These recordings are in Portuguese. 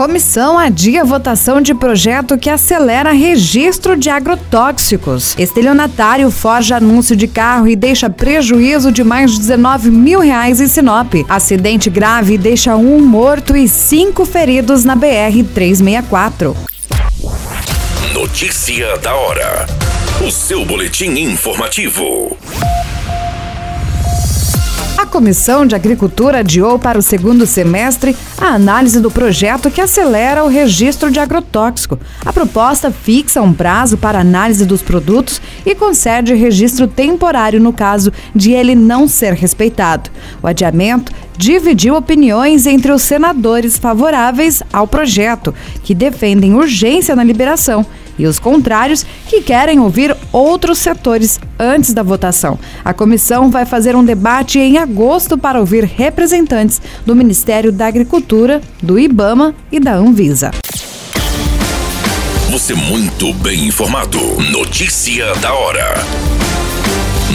Comissão adia votação de projeto que acelera registro de agrotóxicos. Estelionatário forja anúncio de carro e deixa prejuízo de mais de 19 mil reais em Sinop. Acidente grave deixa um morto e cinco feridos na BR-364. Notícia da hora. O seu boletim informativo. A Comissão de Agricultura adiou para o segundo semestre a análise do projeto que acelera o registro de agrotóxico. A proposta fixa um prazo para análise dos produtos e concede registro temporário no caso de ele não ser respeitado. O adiamento dividiu opiniões entre os senadores favoráveis ao projeto, que defendem urgência na liberação e os contrários, que querem ouvir outros setores antes da votação. A comissão vai fazer um debate em agosto para ouvir representantes do Ministério da Agricultura, do IBAMA e da Anvisa. Você muito bem informado. Notícia da hora.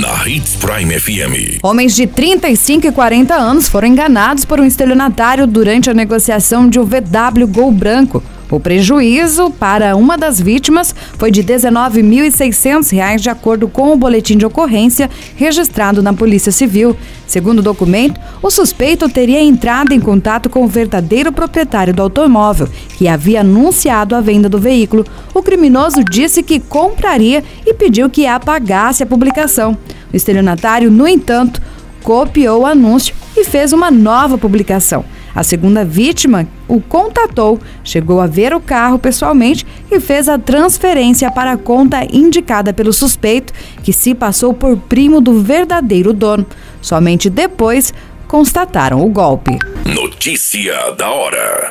Na Hits Prime FM. Homens de 35 e 40 anos foram enganados por um estelionatário durante a negociação de um VW Gol branco. O prejuízo para uma das vítimas foi de R$ 19.600, de acordo com o boletim de ocorrência registrado na Polícia Civil. Segundo o documento, o suspeito teria entrado em contato com o verdadeiro proprietário do automóvel, que havia anunciado a venda do veículo. O criminoso disse que compraria e pediu que apagasse a publicação. O estelionatário, no entanto, copiou o anúncio e fez uma nova publicação. A segunda vítima o contatou, chegou a ver o carro pessoalmente e fez a transferência para a conta indicada pelo suspeito, que se passou por primo do verdadeiro dono. Somente depois constataram o golpe. Notícia da hora.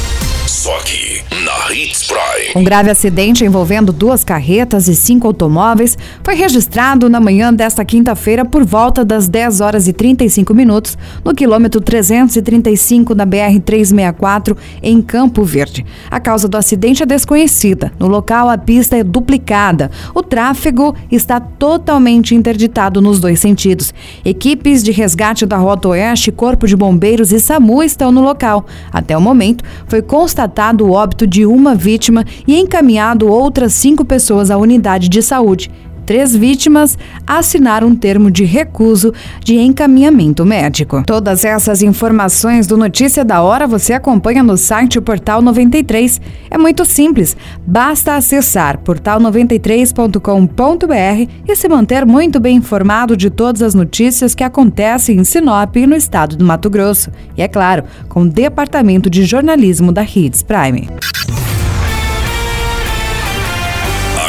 Só aqui, na Hits Prime. Um grave acidente envolvendo duas carretas e cinco automóveis foi registrado na manhã desta quinta-feira por volta das 10 horas e 35 minutos no quilômetro 335 da BR-364 em Campo Verde. A causa do acidente é desconhecida. No local, a pista é duplicada. O tráfego está totalmente interditado nos dois sentidos. Equipes de resgate da Rota Oeste, Corpo de Bombeiros e SAMU estão no local. Até o momento, foi constatado constatado o óbito de uma vítima e encaminhado outras cinco pessoas à unidade de saúde. Três vítimas assinaram um termo de recuso de encaminhamento médico. Todas essas informações do Notícia da Hora você acompanha no site Portal 93. É muito simples, basta acessar portal93.com.br e se manter muito bem informado de todas as notícias que acontecem em Sinop e no estado do Mato Grosso. E é claro, com o Departamento de Jornalismo da Hits Prime.